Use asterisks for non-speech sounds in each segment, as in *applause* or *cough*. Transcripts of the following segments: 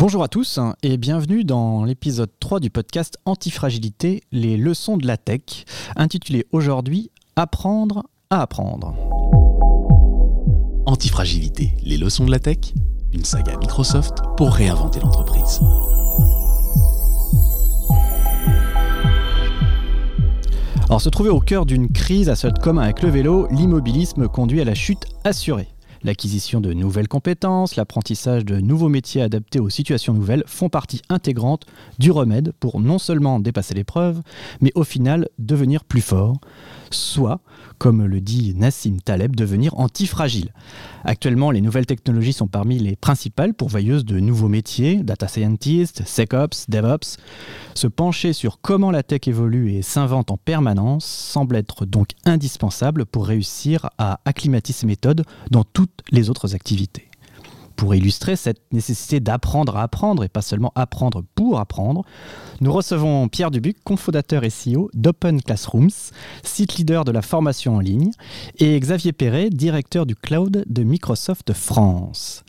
Bonjour à tous et bienvenue dans l'épisode 3 du podcast Antifragilité, les leçons de la tech, intitulé aujourd'hui Apprendre à apprendre. Antifragilité, les leçons de la tech, une saga Microsoft pour réinventer l'entreprise. Alors se trouver au cœur d'une crise à ce commun avec le vélo, l'immobilisme conduit à la chute assurée. L'acquisition de nouvelles compétences, l'apprentissage de nouveaux métiers adaptés aux situations nouvelles font partie intégrante du remède pour non seulement dépasser l'épreuve, mais au final devenir plus fort, soit, comme le dit Nassim Taleb, devenir antifragile. Actuellement, les nouvelles technologies sont parmi les principales pourvoyeuses de nouveaux métiers, data scientist, SecOps, DevOps. Se pencher sur comment la tech évolue et s'invente en permanence semble être donc indispensable pour réussir à acclimater ces méthodes dans les autres activités. Pour illustrer cette nécessité d'apprendre à apprendre et pas seulement apprendre pour apprendre, nous recevons Pierre Dubuc, cofondateur et CEO d'Open Classrooms, site leader de la formation en ligne, et Xavier Perret, directeur du cloud de Microsoft France.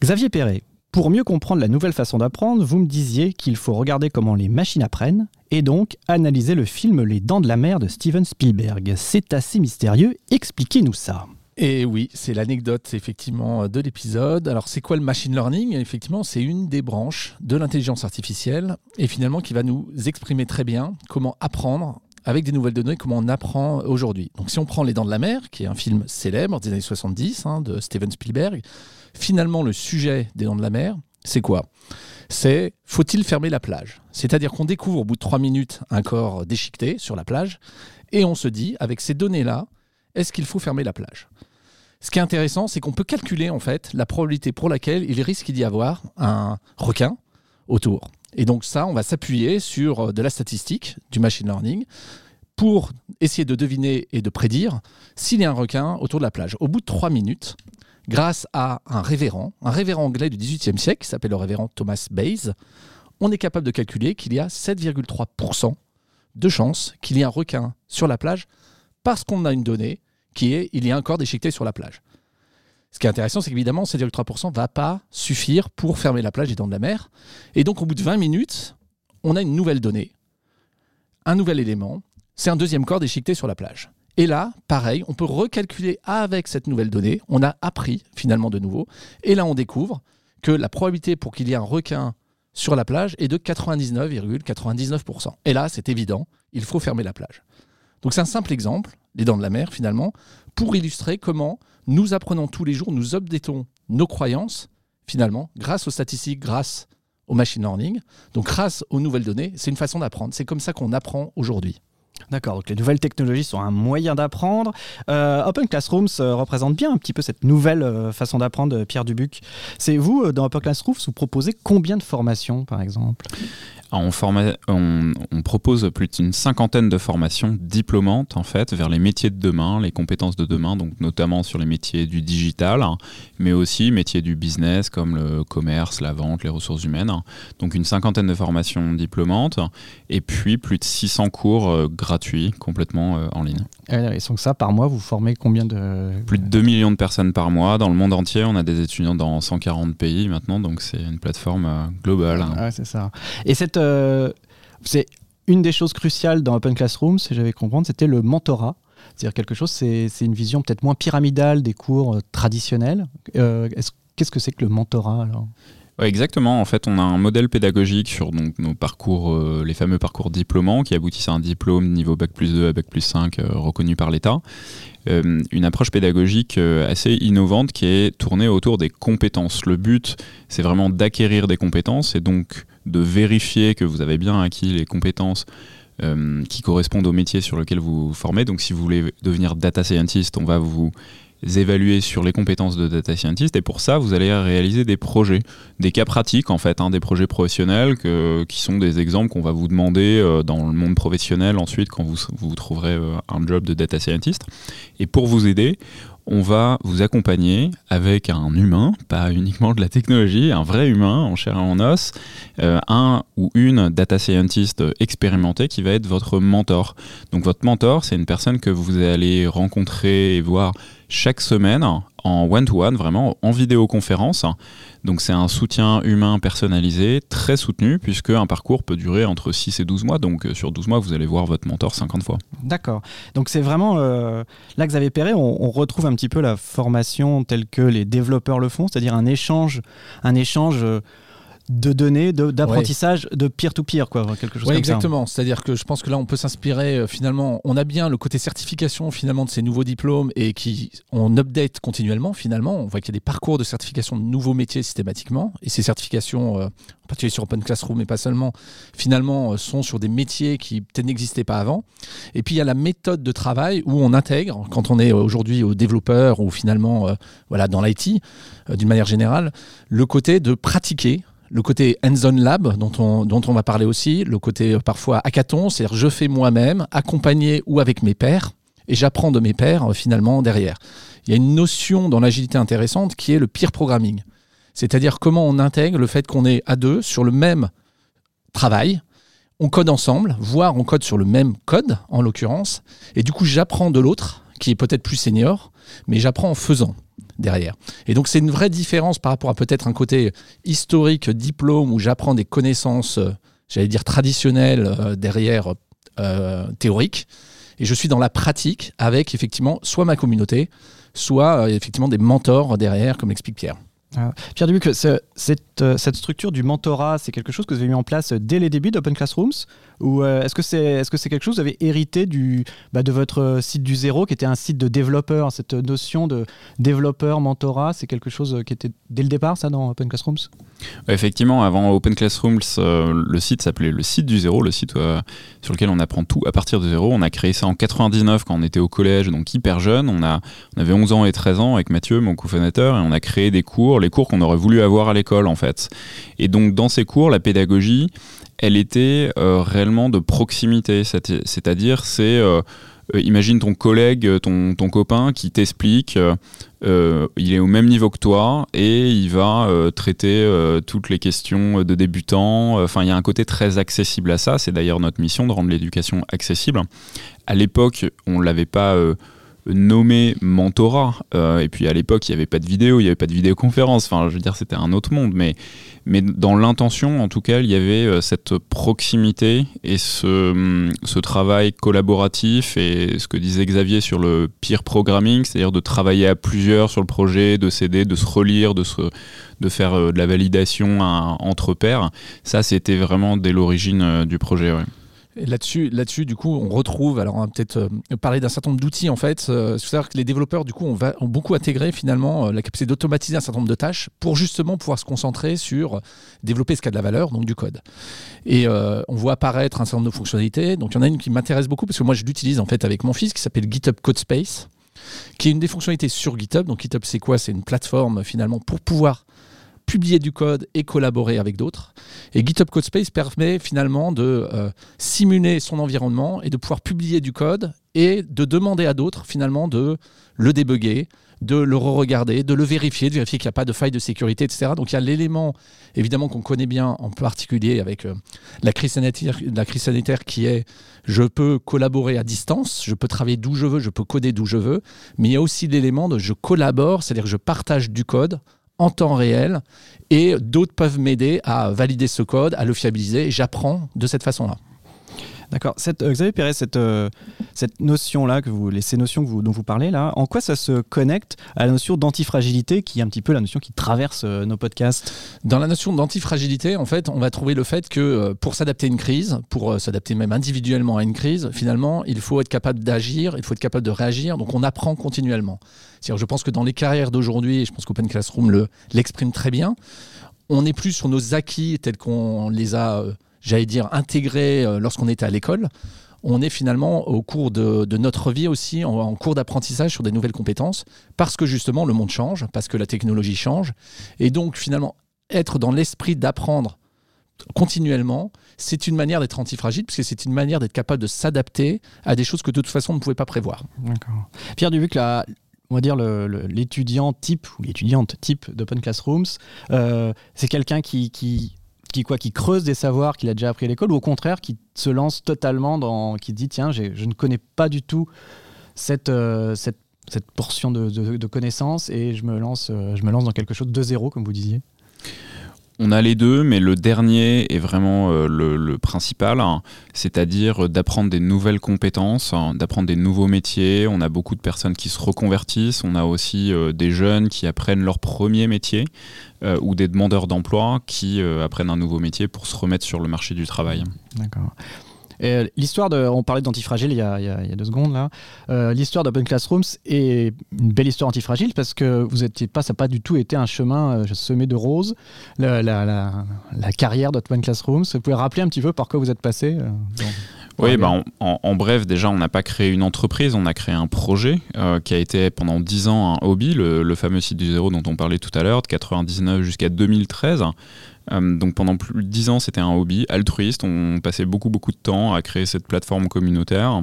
Xavier Perret, pour mieux comprendre la nouvelle façon d'apprendre, vous me disiez qu'il faut regarder comment les machines apprennent et donc analyser le film Les Dents de la Mer de Steven Spielberg. C'est assez mystérieux, expliquez-nous ça. Et oui, c'est l'anecdote effectivement de l'épisode. Alors c'est quoi le machine learning? Effectivement, c'est une des branches de l'intelligence artificielle et finalement qui va nous exprimer très bien comment apprendre avec des nouvelles données, comment on apprend aujourd'hui. Donc si on prend Les Dents de la Mer, qui est un film célèbre des années 70 hein, de Steven Spielberg, finalement le sujet des Dents de la Mer, c'est quoi? C'est faut-il fermer la plage? C'est-à-dire qu'on découvre au bout de trois minutes un corps déchiqueté sur la plage et on se dit, avec ces données-là, est-ce qu'il faut fermer la plage? Ce qui est intéressant, c'est qu'on peut calculer en fait la probabilité pour laquelle il risque d'y avoir un requin autour. Et donc ça, on va s'appuyer sur euh, de la statistique, du machine learning, pour essayer de deviner et de prédire s'il y a un requin autour de la plage. Au bout de trois minutes, grâce à un révérend, un révérend anglais du XVIIIe siècle, qui s'appelle le révérend Thomas Bayes, on est capable de calculer qu'il y a 7,3% de chances qu'il y ait un requin sur la plage parce qu'on a une donnée qui est il y a un corps déchiqueté sur la plage. Ce qui est intéressant, c'est qu'évidemment, 7,3% ne va pas suffire pour fermer la plage et dents de la mer. Et donc, au bout de 20 minutes, on a une nouvelle donnée, un nouvel élément, c'est un deuxième corps déchiqueté sur la plage. Et là, pareil, on peut recalculer avec cette nouvelle donnée, on a appris finalement de nouveau, et là on découvre que la probabilité pour qu'il y ait un requin sur la plage est de 99,99%. Et là, c'est évident, il faut fermer la plage. Donc c'est un simple exemple, les dents de la mer finalement, pour illustrer comment nous apprenons tous les jours, nous updatons nos croyances finalement grâce aux statistiques, grâce au machine learning, donc grâce aux nouvelles données. C'est une façon d'apprendre. C'est comme ça qu'on apprend aujourd'hui. D'accord, donc les nouvelles technologies sont un moyen d'apprendre. Euh, Open Classrooms euh, représente bien un petit peu cette nouvelle euh, façon d'apprendre, Pierre Dubuc. C'est vous, dans Open Classrooms, vous proposez combien de formations, par exemple? On, on, propose plus d'une cinquantaine de formations diplômantes en fait vers les métiers de demain, les compétences de demain, donc notamment sur les métiers du digital, mais aussi métiers du business comme le commerce, la vente, les ressources humaines. Donc une cinquantaine de formations diplômantes et puis plus de 600 cours euh, gratuits complètement euh, en ligne. Et donc ça, par mois, vous formez combien de... Plus de 2 millions de personnes par mois. Dans le monde entier, on a des étudiants dans 140 pays maintenant, donc c'est une plateforme euh, globale. Ah, c'est ça. Et cette euh, c'est une des choses cruciales dans Open Classroom, si j'avais comprendre, c'était le mentorat. C'est-à-dire quelque chose, c'est une vision peut-être moins pyramidale des cours euh, traditionnels. Euh, qu'est-ce que c'est que le mentorat alors? Exactement. En fait, on a un modèle pédagogique sur donc, nos parcours, les fameux parcours diplômants qui aboutissent à un diplôme niveau Bac plus 2 à Bac plus 5 reconnu par l'État. une approche pédagogique assez innovante qui est tournée autour des compétences. Le but, c'est vraiment d'acquérir des compétences et donc de vérifier que vous avez bien acquis les compétences euh, qui correspondent au métier sur lequel vous vous formez. Donc si vous voulez devenir data scientist, on va vous évaluer sur les compétences de data scientist et pour ça vous allez réaliser des projets, des cas pratiques en fait, hein, des projets professionnels qui sont des exemples qu'on va vous demander euh, dans le monde professionnel ensuite quand vous, vous trouverez euh, un job de data scientist. Et pour vous aider, on va vous accompagner avec un humain, pas uniquement de la technologie, un vrai humain en chair et en os, euh, un ou une data scientist expérimenté qui va être votre mentor. Donc votre mentor, c'est une personne que vous allez rencontrer et voir chaque semaine en one-to-one, vraiment en vidéoconférence. Donc c'est un soutien humain personnalisé, très soutenu, puisque un parcours peut durer entre 6 et 12 mois. Donc euh, sur 12 mois, vous allez voir votre mentor 50 fois. D'accord. Donc c'est vraiment, euh, là Xavier Perret, on, on, retrouve un petit peu la formation telle que les développeurs le font, c'est-à-dire un échange, un échange... Euh, de données, d'apprentissage de peer-to-peer, quoi, quelque chose ouais, comme exactement. C'est-à-dire que je pense que là, on peut s'inspirer euh, finalement. On a bien le côté certification finalement de ces nouveaux diplômes et qui on update continuellement. Finalement, on voit qu'il y a des parcours de certification de nouveaux métiers systématiquement et ces certifications, euh, en particulier sur Open Classroom, mais pas seulement, finalement, euh, sont sur des métiers qui peut-être n'existaient pas avant. Et puis il y a la méthode de travail où on intègre, quand on est aujourd'hui au développeur ou finalement, voilà, dans l'IT, d'une manière générale, le côté de pratiquer le côté hands-on lab dont on, dont on va parler aussi, le côté euh, parfois hackathon, c'est-à-dire je fais moi-même, accompagné ou avec mes pairs, et j'apprends de mes pairs euh, finalement derrière. Il y a une notion dans l'agilité intéressante qui est le peer programming, c'est-à-dire comment on intègre le fait qu'on est à deux sur le même travail, on code ensemble, voire on code sur le même code en l'occurrence, et du coup j'apprends de l'autre, qui est peut-être plus senior, mais j'apprends en faisant derrière. Et donc c'est une vraie différence par rapport à peut-être un côté historique, diplôme, où j'apprends des connaissances, euh, j'allais dire traditionnelles, euh, derrière euh, théoriques. Et je suis dans la pratique avec effectivement soit ma communauté, soit effectivement des mentors derrière, comme l'explique Pierre. Ah. Pierre Dubuc, cette, cette, structure du mentorat, c'est quelque chose que vous avez mis en place dès les débuts d'Open Classrooms Ou est-ce que c'est est -ce c'est quelque chose que vous avez hérité du, bah, de votre site du zéro, qui était un site de développeur Cette notion de développeur, mentorat, c'est quelque chose qui était dès le départ, ça, dans Open Classrooms? Effectivement, avant Open Classrooms, euh, le site s'appelait le site du zéro, le site euh, sur lequel on apprend tout à partir de zéro. On a créé ça en 99 quand on était au collège, donc hyper jeune. On, on avait 11 ans et 13 ans avec Mathieu, mon cofondateur, et on a créé des cours, les cours qu'on aurait voulu avoir à l'école en fait. Et donc dans ces cours, la pédagogie, elle était euh, réellement de proximité, c'est-à-dire c'est euh, imagine ton collègue, euh, ton, ton copain qui t'explique, euh, il est au même niveau que toi et il va traiter toutes les questions de débutants. Enfin, il y a un côté très accessible à ça. C'est d'ailleurs notre mission de rendre l'éducation accessible. À l'époque, on ne l'avait pas nommé mentorat. et puis à l'époque, il n'y avait pas de vidéo, il n'y avait pas de vidéoconférence. Enfin, je veux dire, c'était un autre monde. Mais mais dans l'intention, en tout cas, il y avait euh, cette proximité et ce, hum, ce, travail collaboratif et ce que disait Xavier sur le peer programming, c'est-à-dire de travailler à plusieurs sur le projet, de s'aider, de se relire, de, se, de faire euh, de la validation entre pairs. Ça, c'était vraiment dès l'origine euh, du projet. Là-dessus, là-dessus, du coup, on retrouve, alors on va peut-être euh, parler d'un certain nombre d'outils en fait. Euh, C'est-à-dire que les développeurs, du coup, ont, ont beaucoup intégré finalement euh, la capacité d'automatiser un certain nombre de tâches pour justement pouvoir se concentrer sur développer ce qui a de la valeur, donc du code. Et on voit apparaître un certain nombre de fonctionnalités. Donc il y en a une qui m'intéresse beaucoup parce que moi je l'utilise en fait avec mon fils qui s'appelle GitHub Codespace, qui est une des fonctionnalités sur GitHub. Donc GitHub, c'est quoi? C'est une plateforme finalement pour pouvoir publier du code et collaborer avec d'autres. Et GitHub Codespace permet finalement de euh, simuler son environnement et de pouvoir publier du code et de demander à d'autres finalement de le débugger, de le re-regarder, de le vérifier, de vérifier qu'il n'y a pas de faille de sécurité, etc. Donc il y a l'élément évidemment qu'on connaît bien en particulier avec euh, la, crise sanitaire, la crise sanitaire qui est je peux collaborer à distance, je peux travailler d'où je veux, je peux coder d'où je veux, mais il y a aussi l'élément de je collabore, c'est-à-dire je partage du code en temps réel et d'autres peuvent m'aider à valider ce code, à le fiabiliser j'apprends de cette façon-là. D'accord. Euh, Xavier Perret, cette, euh, cette notion-là, ces notions dont vous parlez là, en quoi ça se connecte à la notion d'antifragilité, qui est un petit peu la notion qui traverse euh, nos podcasts? Dans la notion d'antifragilité, en fait, on va trouver le fait que pour s'adapter à une crise, pour s'adapter même individuellement à une crise, finalement, il faut être capable d'agir, il faut être capable de réagir. Donc, on apprend continuellement. je pense que dans les carrières d'aujourd'hui, et je pense qu'Open Classroom l'exprime très bien, on n'est plus sur nos acquis tels qu'on les a j'allais dire, intégré euh, lorsqu'on était à l'école, on est finalement au cours de, notre vie aussi en, cours d'apprentissage sur des nouvelles compétences, parce que justement le monde change, parce que la technologie change, et donc finalement être dans l'esprit d'apprendre continuellement, c'est une manière d'être antifragile, parce que c'est une manière d'être capable de s'adapter à des choses que de toute façon on ne pouvait pas prévoir. Pierre Dubuc, là, on va dire l'étudiant type ou l'étudiante type d'Open Classrooms, euh, c'est quelqu'un qui qui quoi qui creuse des savoirs qu'il a déjà appris à l'école ou au contraire qui se lance totalement dans qui dit tiens je ne connais pas du tout cette, euh, cette portion de, de, connaissances et je me, lance, je me lance dans quelque chose de zéro, comme vous disiez on a les deux, mais le dernier est vraiment euh, le, principal, hein. c'est-à-dire d'apprendre des nouvelles compétences, hein, d'apprendre des nouveaux métiers. On a beaucoup de personnes qui se reconvertissent, on a aussi euh, des jeunes qui apprennent leur premier métier euh, ou des demandeurs d'emploi qui apprennent un nouveau métier pour se remettre sur le marché du travail. D'accord. Euh, l'histoire de, on parlait d'antifragile il, y a deux secondes là. Euh, l'histoire d'Open Classrooms est une belle histoire antifragile parce que vous étiez pas, ça n'a pas du tout été un chemin euh, semé de roses. La, carrière d'Open Classrooms, vous pouvez rappeler un petit peu par quoi vous êtes passé oui, bah, en, bref, déjà, on n'a pas créé une entreprise, on a créé un projet qui a été pendant 10 ans un hobby, le, le, fameux site du zéro dont on parlait tout à l'heure, de 99 jusqu'à 2013. Euh, donc pendant plus de 10 ans, c'était un hobby altruiste. On passait beaucoup beaucoup de temps à créer cette plateforme communautaire.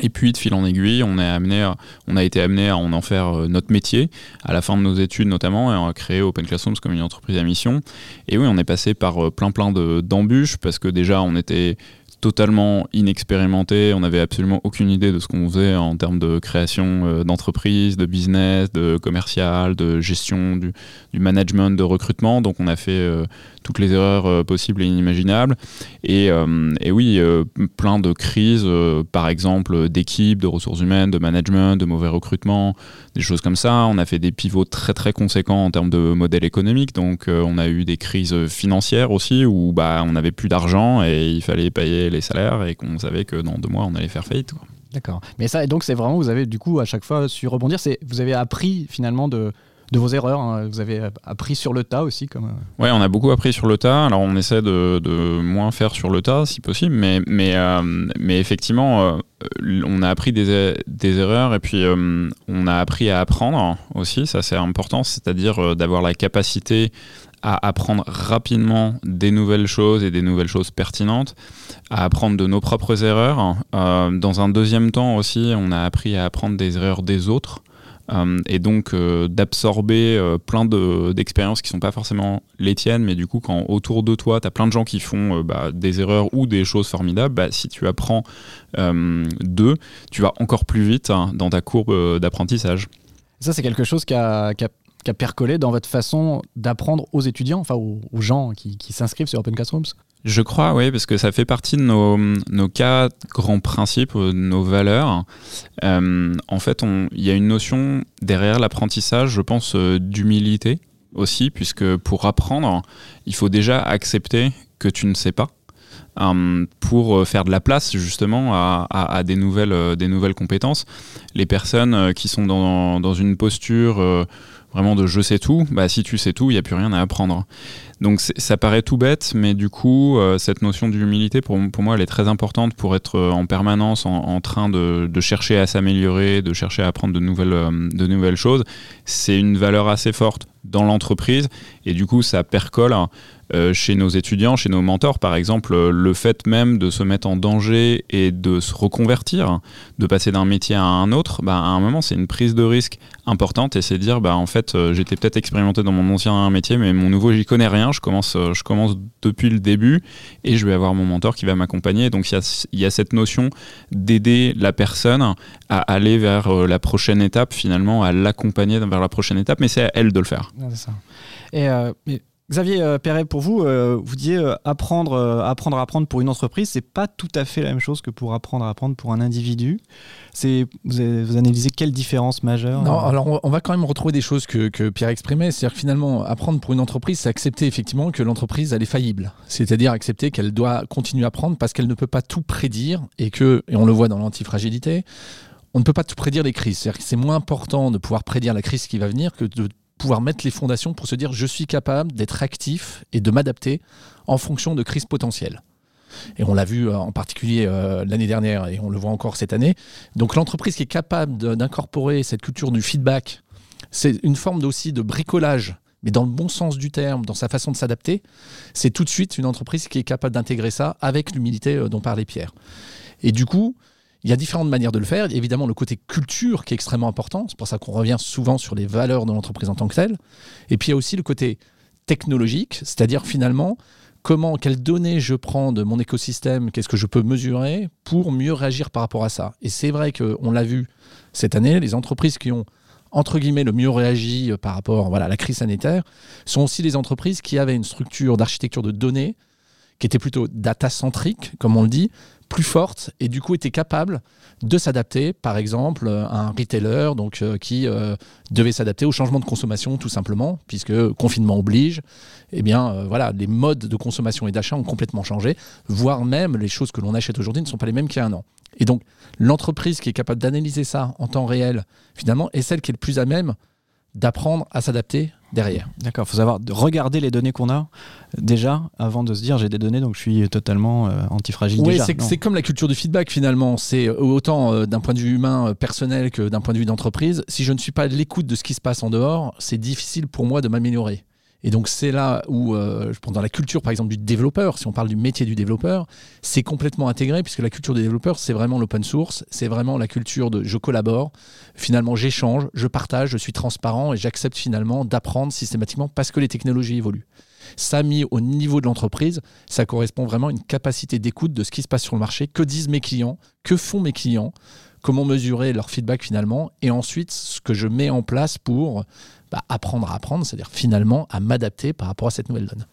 Et puis de fil en aiguille, on, a été amené à en, en faire euh, notre métier à la fin de nos études notamment, et on a créé Open Classrooms comme une entreprise à mission. Et oui, on est passé par euh, plein plein d'embûches parce que déjà on était totalement inexpérimenté. On n'avait absolument aucune idée de ce qu'on faisait en termes de création euh, d'entreprise, de business, de commercial, de gestion, du, management, de recrutement. Donc on a fait euh, toutes les erreurs euh, possibles et inimaginables. Et, oui, plein de crises, par exemple d'équipe, de ressources humaines, de management, de mauvais recrutement, des choses comme ça. On a fait des pivots très très conséquents en termes de modèle économique. Donc on a eu des crises financières aussi où bah, on n'avait plus d'argent et il fallait payer les salaires et qu'on savait que dans deux mois, on allait faire faillite. D'accord. Mais ça, donc c'est vraiment, vous avez du coup à chaque fois su rebondir. C'est, vous avez appris finalement de, de vos erreurs. Hein. Vous avez appris sur le tas aussi comme... Euh, ouais, on a beaucoup appris sur le tas. Alors on essaie de, de moins faire sur le tas si possible, mais, mais, euh, mais effectivement, euh, on a appris des, des erreurs et puis on a appris à apprendre aussi. Ça c'est important, c'est-à-dire d'avoir la capacité à apprendre rapidement des nouvelles choses et des nouvelles choses pertinentes, à apprendre de nos propres erreurs. Euh, dans un deuxième temps aussi, on a appris à apprendre des erreurs des autres. Euh, et donc euh, d'absorber plein d'expériences qui sont pas forcément les tiennes, mais du coup quand autour de toi, tu as plein de gens qui font bah, des erreurs ou des choses formidables, bah, si tu apprends d'eux, tu vas encore plus vite hein, dans ta courbe d'apprentissage. Ça, c'est quelque chose qui qui a qui a percolé dans votre façon d'apprendre aux étudiants, enfin aux, gens qui, s'inscrivent sur Open Classrooms Je crois, oui, parce que ça fait partie de nos, nos quatre grands principes, euh, nos valeurs. Euh, en fait, il y a une notion derrière l'apprentissage, je pense, euh, d'humilité aussi, puisque pour apprendre, il faut déjà accepter que tu ne sais pas. pour faire de la place justement à, des, nouvelles, des nouvelles compétences. Les personnes qui sont dans, dans une posture vraiment de je sais tout, bah si tu sais tout, il n'y a plus rien à apprendre. Donc ça paraît tout bête, mais du coup, euh, cette notion d'humilité, pour, pour, moi, elle est très importante pour être euh, en permanence en, train de, chercher à s'améliorer, de chercher à apprendre de nouvelles, euh, de nouvelles choses. C'est une valeur assez forte dans l'entreprise, et du coup, ça percole euh, chez nos étudiants, chez nos mentors, par exemple, euh, le fait même de se mettre en danger et de se reconvertir, de passer d'un métier à un autre, bah, à un moment, c'est une prise de risque importante et c'est dire, bah, en fait, euh, j'étais peut-être expérimenté dans mon ancien métier, mais mon nouveau, j'y connais rien. Je commence, je commence depuis le début et je vais avoir mon mentor qui va m'accompagner. Donc, il y, y a, cette notion d'aider la personne à aller vers la prochaine étape, finalement, à l'accompagner vers la prochaine étape, mais c'est à elle de le faire. ça. Et, Xavier euh, Perret, pour vous, euh, vous disiez euh, apprendre, apprendre à apprendre pour une entreprise, c'est pas tout à fait la même chose que pour apprendre à apprendre pour un individu. C'est vous, vous, analysez quelle différence majeure Non, alors on va quand même retrouver des choses que, que Pierre exprimait, c'est-à-dire que finalement apprendre pour une entreprise, c'est accepter effectivement que l'entreprise elle est faillible, c'est-à-dire accepter qu'elle doit continuer à apprendre parce qu'elle ne peut pas tout prédire et que, et on le voit dans l'antifragilité, on ne peut pas tout prédire les crises. C'est-à-dire que c'est moins important de pouvoir prédire la crise qui va venir que de pouvoir mettre les fondations pour se dire je suis capable d'être actif et de m'adapter en fonction de crises potentielles. Et on l'a vu euh, en particulier euh, l'année dernière et on le voit encore cette année. Donc l'entreprise qui est capable d'incorporer cette culture du feedback, c'est une forme aussi de bricolage, mais dans le bon sens du terme, dans sa façon de s'adapter, c'est tout de suite une entreprise qui est capable d'intégrer ça avec l'humilité euh, dont parlait Pierre. Et du coup, il y a différentes manières de le faire. évidemment le côté culture qui est extrêmement important. C'est pour ça qu'on revient souvent sur les valeurs de l'entreprise en tant que telle. Et puis il y a aussi le côté technologique, c'est-à-dire finalement comment, quelles données je prends de mon écosystème, qu'est-ce que je peux mesurer pour mieux réagir par rapport à ça. Et c'est vrai qu'on l'a vu cette année, les entreprises qui ont entre guillemets le mieux réagi par rapport voilà, à la crise sanitaire sont aussi les entreprises qui avaient une structure d'architecture de données qui était plutôt data-centrique, comme on le dit, plus forte et du coup était capable de s'adapter, par exemple, à un retailer donc, euh, qui euh, devait s'adapter au changement de consommation tout simplement, puisque confinement oblige, eh bien euh, voilà, les modes de consommation et d'achat ont complètement changé, voire même les choses que l'on achète aujourd'hui ne sont pas les mêmes qu'il y a un an. Et donc l'entreprise qui est capable d'analyser ça en temps réel, finalement, est celle qui est le plus à même d'apprendre à s'adapter derrière. D'accord, il faut savoir regarder les données qu'on a déjà avant de se dire j'ai des données donc je suis totalement euh, antifragile. Oui, c'est comme la culture du feedback finalement. C'est euh, autant euh, d'un point de vue humain personnel que d'un point de vue d'entreprise. Si je ne suis pas à l'écoute de ce qui se passe en dehors, c'est difficile pour moi de m'améliorer. Et donc c'est là où, euh, dans la culture par exemple du développeur, si on parle du métier du développeur, c'est complètement intégré puisque la culture des développeurs, c'est vraiment l'open source, c'est vraiment la culture de je collabore, finalement j'échange, je partage, je suis transparent et j'accepte finalement d'apprendre systématiquement parce que les technologies évoluent. Ça mis au niveau de l'entreprise, ça correspond vraiment à une capacité d'écoute de ce qui se passe sur le marché, que disent mes clients, que font mes clients, comment mesurer leur feedback finalement, et ensuite ce que je mets en place pour bah, apprendre à apprendre, c'est-à-dire finalement à m'adapter par rapport à cette nouvelle donne.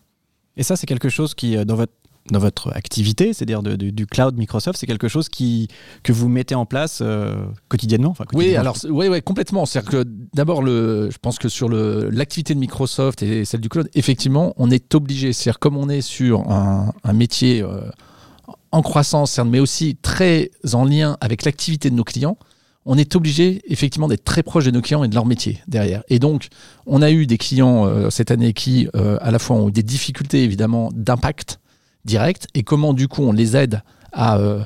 Et ça, c'est quelque chose qui, euh, dans votre dans votre activité, c'est-à-dire du cloud Microsoft, c'est quelque chose qui, que vous mettez en place euh, quotidiennement, Oui, alors oui, oui, complètement. C'est-à-dire que d'abord, je pense que sur l'activité de Microsoft et celle du cloud, effectivement, on est obligé. C'est-à-dire comme on est sur un, métier euh, en croissance, mais aussi très en lien avec l'activité de nos clients, on est obligé effectivement d'être très proche de nos clients et de leur métier derrière. Et donc, on a eu des clients euh, cette année qui, euh, à la fois, ont eu des difficultés évidemment d'impact direct et comment du coup on les aide à euh,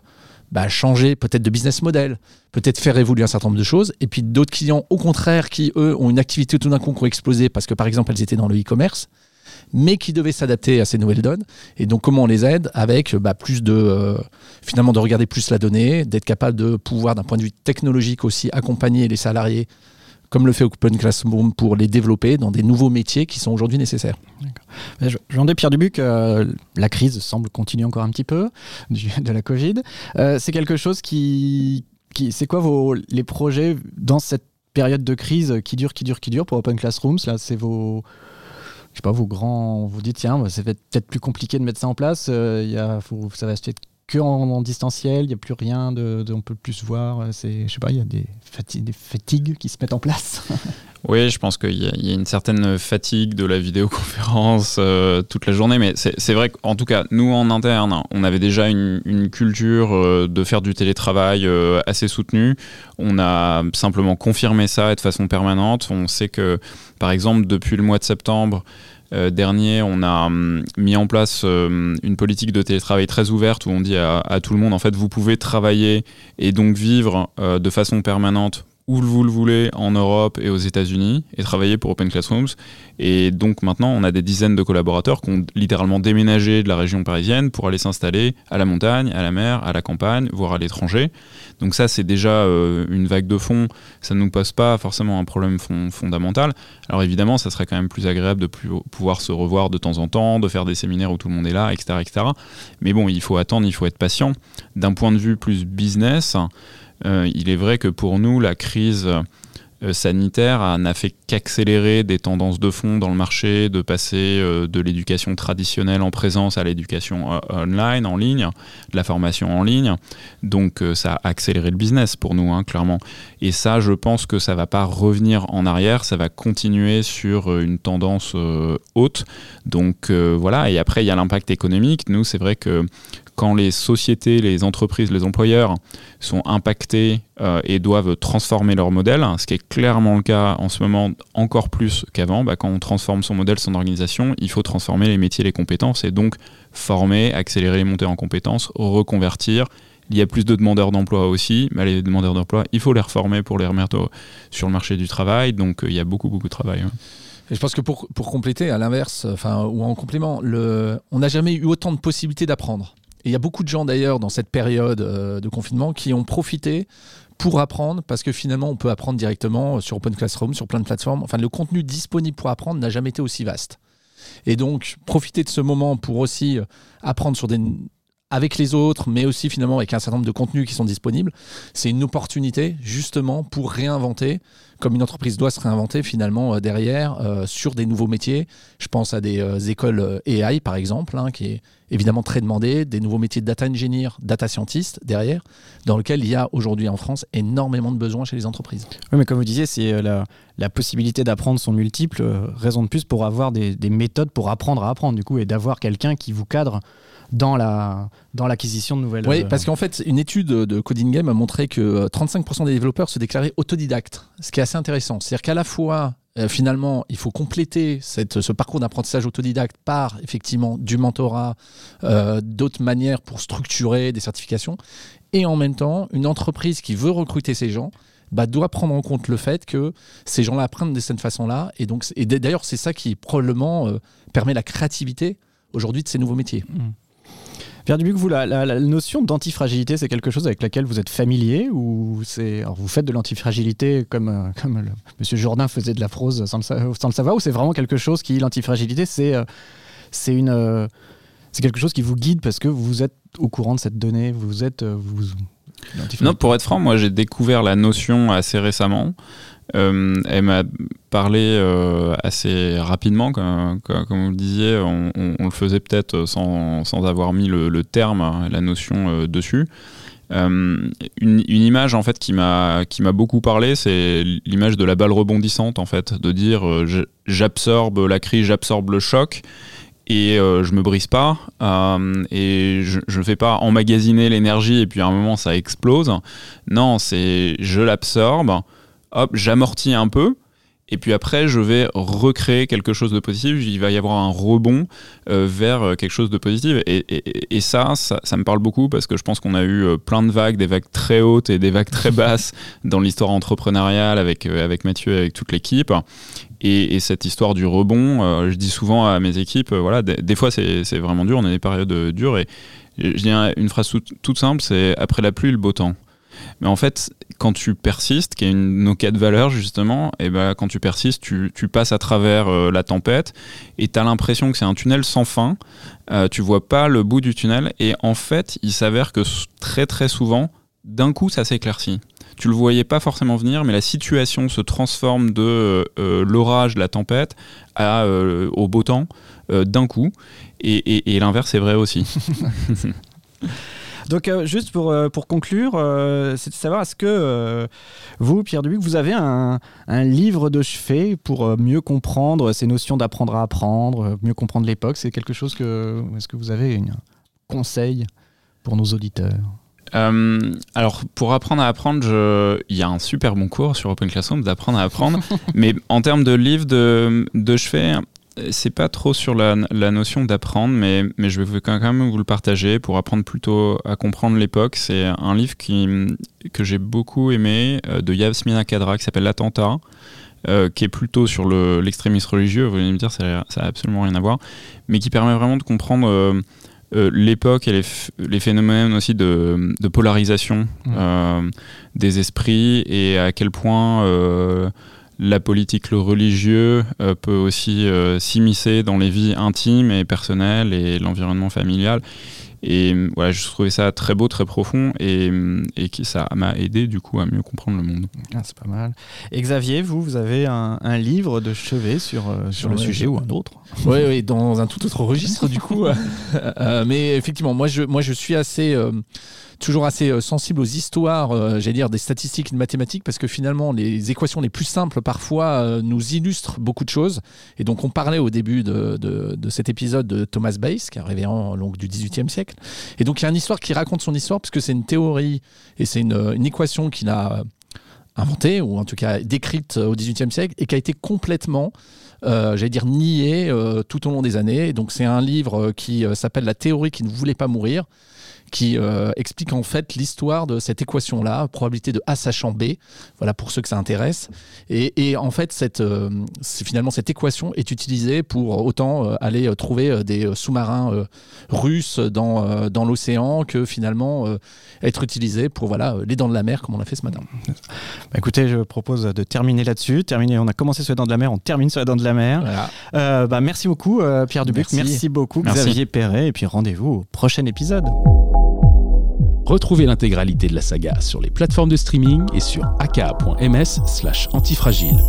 bah, changer peut-être de business model, peut-être faire évoluer un certain nombre de choses. Et puis d'autres clients, au contraire, qui eux ont une activité tout d'un coup qui a explosé parce que par exemple elles étaient dans le e-commerce mais qui devaient s'adapter à ces nouvelles donnes. Et donc, comment on les aide Avec bah, plus de, euh, finalement, de regarder plus la donnée, d'être capable de pouvoir, d'un point de vue technologique aussi, accompagner les salariés, comme le fait Open Classroom, pour les développer dans des nouveaux métiers qui sont aujourd'hui nécessaires. Jean de Pierre Dubuc, euh, la crise semble continuer encore un petit peu *laughs* de la Covid. Euh, c'est quelque chose qui, qui c'est quoi vos les projets dans cette période de crise qui dure, qui dure, qui dure pour Open Classrooms? Là, c'est vos je sais pas, vos grands, vous dites, tiens, c'est peut-être plus compliqué de mettre ça en place, euh, y a, ça va faire que en, distanciel, il n'y a plus rien, de, on peut plus se voir, c'est, je sais pas, il y a des fatigues qui se mettent en place. *laughs* oui, je pense qu'il y, a une certaine fatigue de la vidéoconférence euh, toute la journée, mais c'est vrai qu'en tout cas, nous en interne, on avait déjà une, culture euh, de faire du télétravail assez soutenue. On a simplement confirmé ça de façon permanente. On sait que par exemple, depuis le mois de septembre euh, dernier, on a hum, mis en place euh, une politique de télétravail très ouverte où on dit à, tout le monde, en fait, vous pouvez travailler et donc vivre euh, de façon permanente où vous le voulez en Europe et aux États-Unis et travailler pour Open Classrooms. Et donc maintenant, on a des dizaines de collaborateurs qui ont littéralement déménagé de la région parisienne pour aller s'installer à la montagne, à la mer, à la campagne, voire à l'étranger. Donc ça, c'est déjà euh, une vague de fond. Ça ne nous pose pas forcément un problème fondamental. Alors évidemment, ça serait quand même plus agréable de pouvoir se revoir de temps en temps, de faire des séminaires où tout le monde est là, etc. etc. Mais bon, il faut attendre, il faut être patient. D'un point de vue plus business, il est vrai que pour nous, la crise euh, sanitaire n'a fait qu'accélérer des tendances de fond dans le marché, de passer euh, de l'éducation traditionnelle en présence à l'éducation online, en ligne, de la formation en ligne. Donc ça a accéléré le business pour nous, hein, clairement. Et ça, je pense que ça va pas revenir en arrière, ça va continuer sur une tendance haute. Donc voilà, et après, il y a l'impact économique. Nous, c'est vrai que quand les sociétés, les entreprises, les employeurs sont impactés euh, et doivent transformer leur modèle, ce qui est clairement le cas en ce moment encore plus qu'avant, bah, quand on transforme son modèle, son organisation, il faut transformer les métiers, les compétences et donc former, accélérer les montées en compétences, reconvertir. Il y a plus de demandeurs d'emploi aussi, mais les demandeurs d'emploi, il faut les reformer pour les remettre sur le marché du travail, donc euh, il y a beaucoup, beaucoup de travail. Je pense que pour, pour compléter, à l'inverse, enfin, ou en complément, on n'a jamais eu autant de possibilités d'apprendre il y a beaucoup de gens d'ailleurs dans cette période euh, de confinement qui ont profité pour apprendre, parce que finalement on peut apprendre directement sur Open Classroom, sur plein de plateformes. Enfin, le contenu disponible pour apprendre n'a jamais été aussi vaste. Et donc, profiter de ce moment pour aussi apprendre sur des avec les autres, mais aussi finalement avec un certain nombre de contenus qui sont disponibles, c'est une opportunité justement pour réinventer, comme une entreprise doit se réinventer finalement euh, derrière euh, sur des nouveaux métiers. Je pense à des euh, écoles AI par exemple, hein, qui est évidemment très demandé, des nouveaux métiers de data engineer, data scientist derrière, dans lequel il y a aujourd'hui en France énormément de besoins chez les entreprises. Oui, mais comme vous disiez, c'est la, possibilité d'apprendre sont multiples, raison de plus pour avoir des méthodes pour apprendre à apprendre du coup et d'avoir quelqu'un qui vous cadre dans la dans l'acquisition de nouvelles. Oui, euh, parce qu'en fait, une étude de Coding Game a montré que 35% euh, des développeurs se déclaraient autodidactes, ce qui est assez intéressant. C'est-à-dire qu'à la fois euh, finalement, il faut compléter cette, ce parcours d'apprentissage autodidacte par effectivement du mentorat, d'autres manières pour structurer des certifications, et en même temps, une entreprise qui veut recruter ces gens bah, doit prendre en compte le fait que ces gens-là apprennent de cette façon-là, et donc et d'ailleurs c'est ça qui probablement permet la créativité aujourd'hui de ces nouveaux métiers. Mmh. Pierre Dubuc, vous, la, la, notion d'antifragilité, c'est quelque chose avec laquelle vous êtes familier ou c'est, vous faites de l'antifragilité comme, euh, *laughs* comme le, Monsieur Jourdain faisait de la prose sans le, sans le savoir ou c'est vraiment quelque chose qui, l'antifragilité, c'est, euh, c'est, une, euh, c'est quelque chose qui vous guide parce que vous êtes au courant de cette donnée, vous êtes... Vous, non, pour être franc, moi j'ai découvert la notion assez récemment. Euh, elle m'a parlé euh, assez rapidement, comme, vous le disiez, on, le faisait peut-être sans, sans, avoir mis le, terme, la notion euh, dessus. Une, image en fait qui m'a qui m'a beaucoup parlé, c'est l'image de la balle rebondissante en fait, de dire j'absorbe la crise, j'absorbe le choc et je me brise pas et je ne fais pas emmagasiner l'énergie et puis à un moment ça explose. Non, c'est je l'absorbe hop, j'amortis un peu. Et puis après, je vais recréer quelque chose de positif. Il va y avoir un rebond euh, vers euh, quelque chose de positif. Et, ça, ça, me parle beaucoup parce que je pense qu'on a eu euh, plein de vagues, des vagues très hautes et des vagues très *laughs* basses dans l'histoire entrepreneuriale avec, avec Mathieu et avec toute l'équipe. Et, cette histoire du rebond, je dis souvent à mes équipes, voilà, des, fois c'est vraiment dur, on a des périodes dures. Et je dis une phrase toute simple, c'est après la pluie, le beau temps. Mais en fait, quand tu persistes, qui est une de nos quatre valeurs justement, et eh ben quand tu persistes, tu, tu passes à travers euh, la tempête et tu as l'impression que c'est un tunnel sans fin. Euh, tu vois pas le bout du tunnel et en fait, il s'avère que très très souvent, d'un coup, ça s'éclaircit. Tu le voyais pas forcément venir, mais la situation se transforme de euh, l'orage, la tempête, à, au beau temps d'un coup. Et, et, et l'inverse est vrai aussi. *laughs* *laughs* Donc, euh, juste pour, euh, pour conclure, euh, c'est de savoir est-ce que vous, Pierre Dubuc, vous avez un, un, livre de chevet pour mieux comprendre ces notions d'apprendre à apprendre, mieux comprendre l'époque? C'est quelque chose que. Est-ce que vous avez un conseil pour nos auditeurs? Alors, pour apprendre à apprendre, je... il y a un super bon cours sur Open Classroom d'apprendre à apprendre. *laughs* mais en termes de livre de, de chevet, c'est pas trop sur la, notion d'apprendre, mais, mais je vais quand même vous le partager pour apprendre plutôt à comprendre l'époque. C'est un livre qui, que j'ai beaucoup aimé euh, de Yasmina Kadra qui s'appelle L'attentat. Euh, qui est plutôt sur l'extrémisme religieux, vous allez me dire, ça n'a absolument rien à voir, mais qui permet vraiment de comprendre euh, l'époque et les, phénomènes aussi de, polarisation mmh. des esprits et à quel point la politique, le religieux euh, peut aussi euh, s'immiscer dans les vies intimes et personnelles et l'environnement familial. Et euh, voilà, je trouvais ça très beau, très profond et, et ça m'a aidé du coup à mieux comprendre le monde. Ah, c'est pas mal. Et Xavier, vous, vous avez un, livre de chevet sur, sur le sujet ou un autre? Oui, oui, dans un tout autre registre du coup. *laughs* mais effectivement, moi je, moi je suis assez toujours assez euh, sensible aux histoires, euh, j'allais dire, des statistiques et de mathématiques, parce que finalement, les équations les plus simples, parfois, euh, nous illustrent beaucoup de choses. Et donc, on parlait au début de, de, cet épisode de Thomas Bayes, qui est arrivé en longue du XVIIIe siècle. Et donc, il y a une histoire qui raconte son histoire, puisque c'est une théorie et c'est une, une équation qu'il a inventée, ou en tout cas décrite au XVIIIe siècle, et qui a été complètement j'allais dire niée tout au long des années. donc c'est un livre qui s'appelle La théorie qui ne voulait pas mourir, qui euh, explique en fait l'histoire de cette équation-là, probabilité de A sachant B, voilà pour ceux que ça intéresse. Et, en fait, cette, euh, finalement, cette équation est utilisée pour autant euh, aller trouver des sous-marins russes dans, dans l'océan que finalement être utilisée pour voilà, les dents de la mer, comme on l'a fait ce matin. Bah, écoutez, je propose de terminer là-dessus. Terminer, on a commencé sur les dents de la mer, on termine sur les dents de la. Voilà. Euh, bah, merci beaucoup, Pierre Dubuc. Merci. Merci, beaucoup, Merci. Xavier Perret. Et puis rendez-vous au prochain épisode. Retrouvez l'intégralité de la saga sur les plateformes de streaming et sur aka.ms slash antifragile.